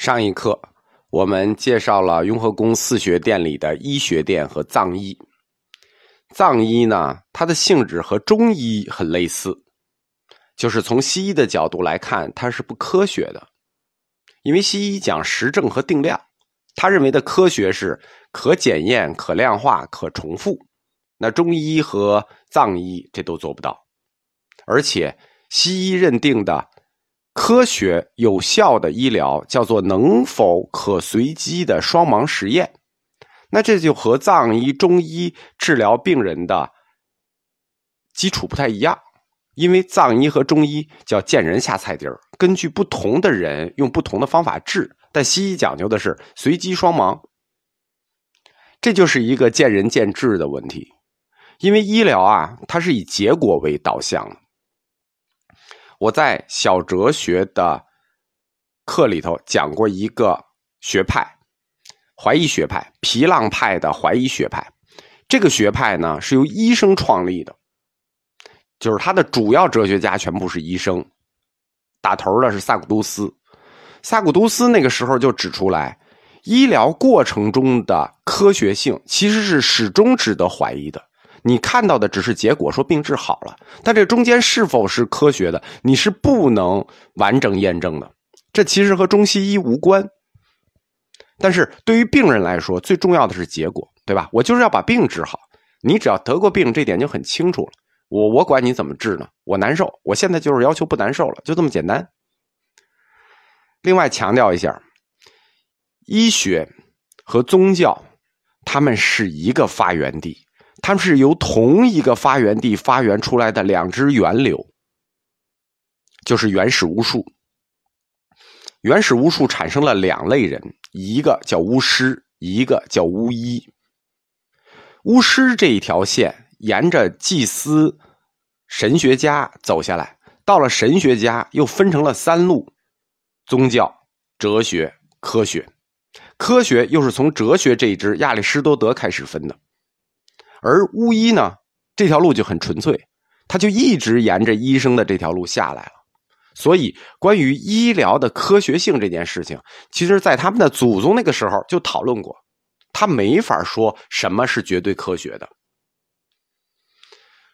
上一课我们介绍了雍和宫四学殿里的医学殿和藏医。藏医呢，它的性质和中医很类似，就是从西医的角度来看，它是不科学的。因为西医讲实证和定量，他认为的科学是可检验、可量化、可重复。那中医和藏医这都做不到，而且西医认定的。科学有效的医疗叫做能否可随机的双盲实验，那这就和藏医、中医治疗病人的基础不太一样，因为藏医和中医叫见人下菜碟儿，根据不同的人用不同的方法治，但西医讲究的是随机双盲，这就是一个见仁见智的问题，因为医疗啊，它是以结果为导向。我在小哲学的课里头讲过一个学派，怀疑学派，皮浪派的怀疑学派。这个学派呢是由医生创立的，就是他的主要哲学家全部是医生，打头的是萨古都斯。萨古都斯那个时候就指出来，医疗过程中的科学性其实是始终值得怀疑的。你看到的只是结果，说病治好了，但这中间是否是科学的，你是不能完整验证的。这其实和中西医无关。但是对于病人来说，最重要的是结果，对吧？我就是要把病治好。你只要得过病，这点就很清楚了。我我管你怎么治呢？我难受，我现在就是要求不难受了，就这么简单。另外强调一下，医学和宗教，他们是一个发源地。它们是由同一个发源地发源出来的两支源流，就是原始巫术。原始巫术产生了两类人，一个叫巫师，一个叫巫医。巫师这一条线沿着祭司、神学家走下来，到了神学家又分成了三路：宗教、哲学、科学。科学又是从哲学这一支亚里士多德开始分的。而巫医呢，这条路就很纯粹，他就一直沿着医生的这条路下来了。所以，关于医疗的科学性这件事情，其实在他们的祖宗那个时候就讨论过，他没法说什么是绝对科学的。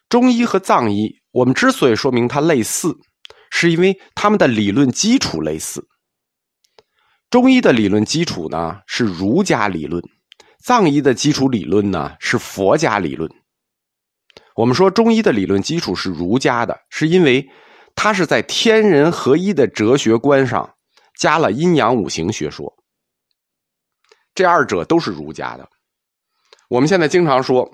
中医和藏医，我们之所以说明它类似，是因为他们的理论基础类似。中医的理论基础呢是儒家理论。藏医的基础理论呢是佛家理论。我们说中医的理论基础是儒家的，是因为它是在天人合一的哲学观上加了阴阳五行学说。这二者都是儒家的。我们现在经常说，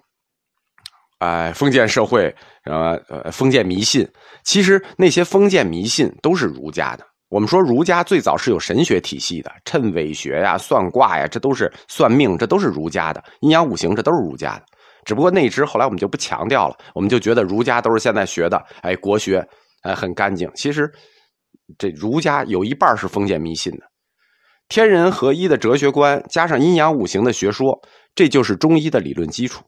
哎，封建社会，呃呃，封建迷信，其实那些封建迷信都是儒家的。我们说儒家最早是有神学体系的，谶纬学呀、算卦呀，这都是算命，这都是儒家的；阴阳五行，这都是儒家的。只不过那支后来我们就不强调了，我们就觉得儒家都是现在学的，哎，国学，哎，很干净。其实这儒家有一半是封建迷信的，天人合一的哲学观加上阴阳五行的学说，这就是中医的理论基础。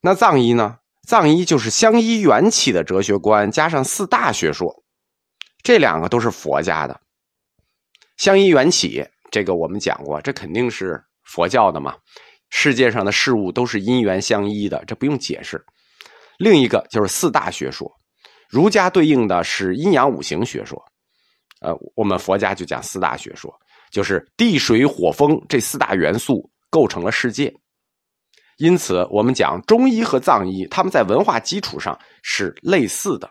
那藏医呢？藏医就是相依缘起的哲学观加上四大学说。这两个都是佛家的，相依缘起，这个我们讲过，这肯定是佛教的嘛。世界上的事物都是因缘相依的，这不用解释。另一个就是四大学说，儒家对应的是阴阳五行学说，呃，我们佛家就讲四大学说，就是地水火风这四大元素构成了世界。因此，我们讲中医和藏医，他们在文化基础上是类似的，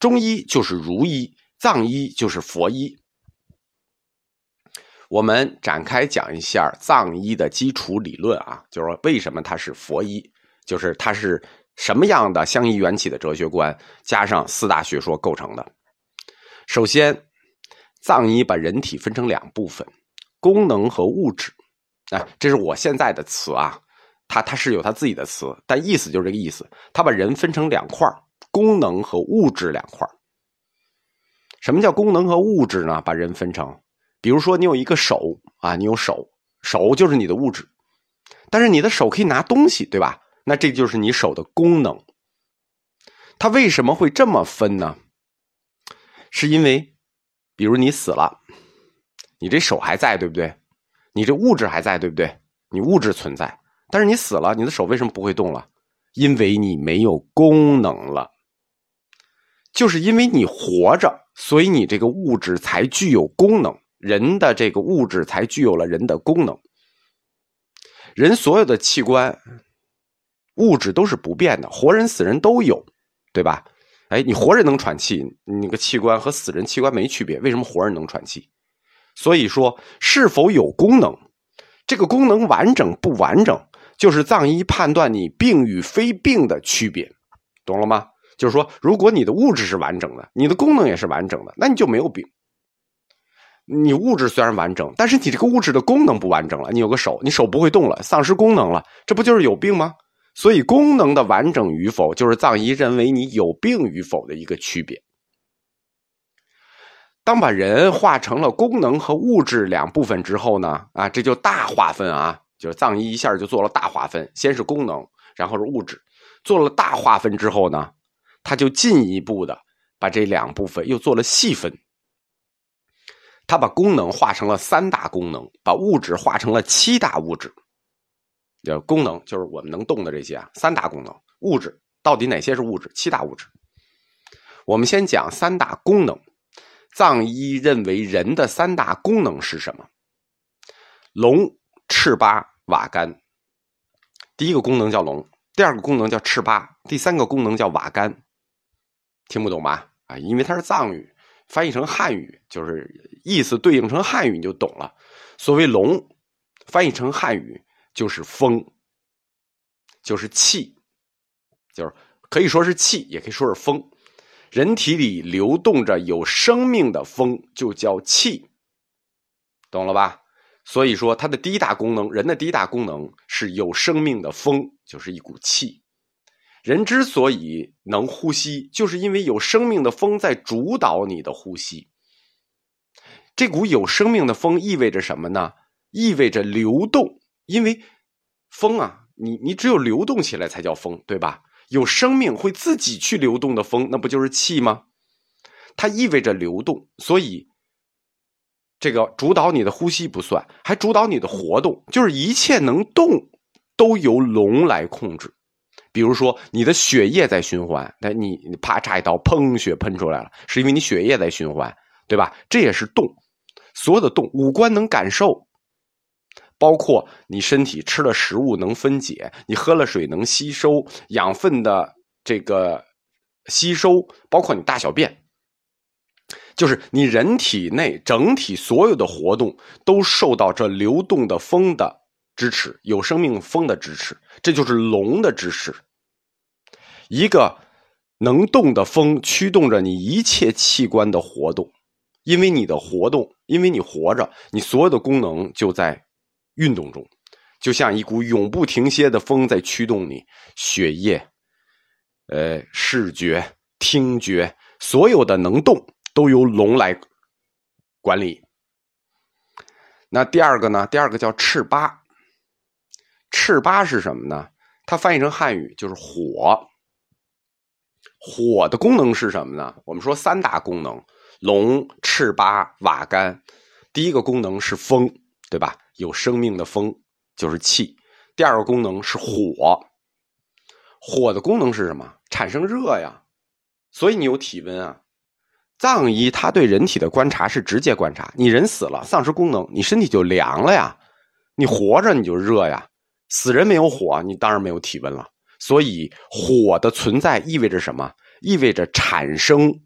中医就是儒医。藏医就是佛医，我们展开讲一下藏医的基础理论啊，就是说为什么它是佛医，就是它是什么样的相依缘起的哲学观，加上四大学说构成的。首先，藏医把人体分成两部分，功能和物质。哎，这是我现在的词啊，它它是有它自己的词，但意思就是这个意思。它把人分成两块功能和物质两块什么叫功能和物质呢？把人分成，比如说你有一个手啊，你有手，手就是你的物质，但是你的手可以拿东西，对吧？那这就是你手的功能。它为什么会这么分呢？是因为，比如你死了，你这手还在，对不对？你这物质还在，对不对？你物质存在，但是你死了，你的手为什么不会动了？因为你没有功能了。就是因为你活着，所以你这个物质才具有功能，人的这个物质才具有了人的功能。人所有的器官、物质都是不变的，活人、死人都有，对吧？哎，你活人能喘气，那个器官和死人器官没区别，为什么活人能喘气？所以说，是否有功能，这个功能完整不完整，就是藏医判断你病与非病的区别，懂了吗？就是说，如果你的物质是完整的，你的功能也是完整的，那你就没有病。你物质虽然完整，但是你这个物质的功能不完整了。你有个手，你手不会动了，丧失功能了，这不就是有病吗？所以，功能的完整与否，就是藏医认为你有病与否的一个区别。当把人划成了功能和物质两部分之后呢，啊，这就大划分啊，就是藏医一下就做了大划分，先是功能，然后是物质，做了大划分之后呢。他就进一步的把这两部分又做了细分，他把功能化成了三大功能，把物质化成了七大物质。就功能就是我们能动的这些啊，三大功能。物质到底哪些是物质？七大物质。我们先讲三大功能。藏医认为人的三大功能是什么？龙、赤巴、瓦干。第一个功能叫龙，第二个功能叫赤巴，第三个功能叫瓦干。听不懂吧？啊，因为它是藏语，翻译成汉语就是意思对应成汉语你就懂了。所谓龙，翻译成汉语就是风，就是气，就是可以说是气，也可以说是风。人体里流动着有生命的风，就叫气，懂了吧？所以说，它的第一大功能，人的第一大功能是有生命的风，就是一股气。人之所以能呼吸，就是因为有生命的风在主导你的呼吸。这股有生命的风意味着什么呢？意味着流动，因为风啊，你你只有流动起来才叫风，对吧？有生命会自己去流动的风，那不就是气吗？它意味着流动，所以这个主导你的呼吸不算，还主导你的活动，就是一切能动都由龙来控制。比如说，你的血液在循环，那你啪嚓一刀，砰，血喷出来了，是因为你血液在循环，对吧？这也是动，所有的动，五官能感受，包括你身体吃了食物能分解，你喝了水能吸收养分的这个吸收，包括你大小便，就是你人体内整体所有的活动都受到这流动的风的支持，有生命风的支持。这就是龙的支持，一个能动的风驱动着你一切器官的活动，因为你的活动，因为你活着，你所有的功能就在运动中，就像一股永不停歇的风在驱动你血液、呃视觉、听觉，所有的能动都由龙来管理。那第二个呢？第二个叫赤巴。赤巴是什么呢？它翻译成汉语就是火。火的功能是什么呢？我们说三大功能：龙、赤巴、瓦干。第一个功能是风，对吧？有生命的风就是气。第二个功能是火。火的功能是什么？产生热呀。所以你有体温啊。藏医他对人体的观察是直接观察：你人死了，丧失功能，你身体就凉了呀；你活着，你就热呀。死人没有火，你当然没有体温了。所以火的存在意味着什么？意味着产生。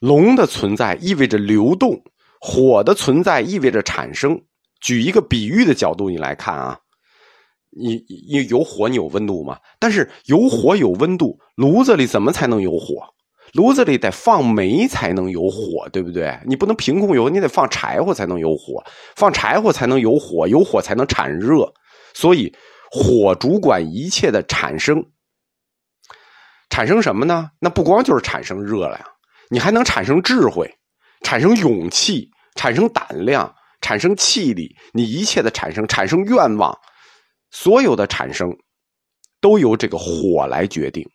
龙的存在意味着流动，火的存在意味着产生。举一个比喻的角度，你来看啊，你你有火，你有温度吗？但是有火有温度，炉子里怎么才能有火？炉子里得放煤才能有火，对不对？你不能凭空有，你得放柴火才能有火，放柴火才能有火，有火才能产热。所以火主管一切的产生，产生什么呢？那不光就是产生热量，你还能产生智慧，产生勇气，产生胆量，产生气力。你一切的产生，产生愿望，所有的产生都由这个火来决定。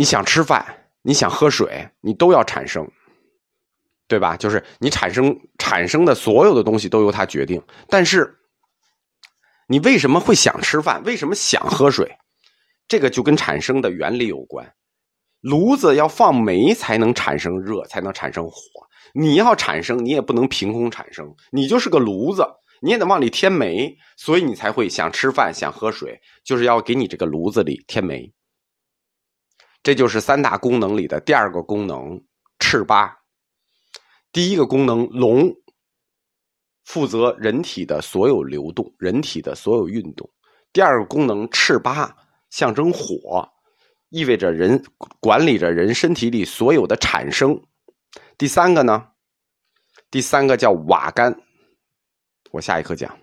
你想吃饭，你想喝水，你都要产生，对吧？就是你产生产生的所有的东西都由它决定。但是，你为什么会想吃饭？为什么想喝水？这个就跟产生的原理有关。炉子要放煤才能产生热，才能产生火。你要产生，你也不能凭空产生，你就是个炉子，你也得往里添煤，所以你才会想吃饭、想喝水，就是要给你这个炉子里添煤。这就是三大功能里的第二个功能——赤八。第一个功能龙，负责人体的所有流动，人体的所有运动；第二个功能赤八，象征火。意味着人管理着人身体里所有的产生。第三个呢？第三个叫瓦干，我下一课讲。